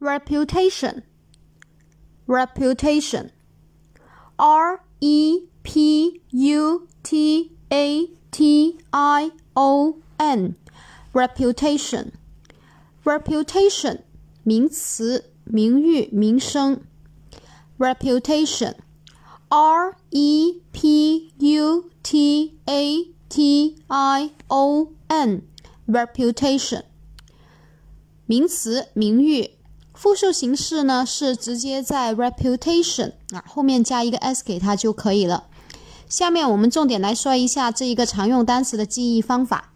reputation reputation r e p u t a t i o n reputation reputation 名词，名誉、名声。reputation r e p u t a t i o n reputation 名词，名誉。 复数形式呢是直接在 reputation 啊后面加一个 s 给它就可以了。下面我们重点来说一下这一个常用单词的记忆方法。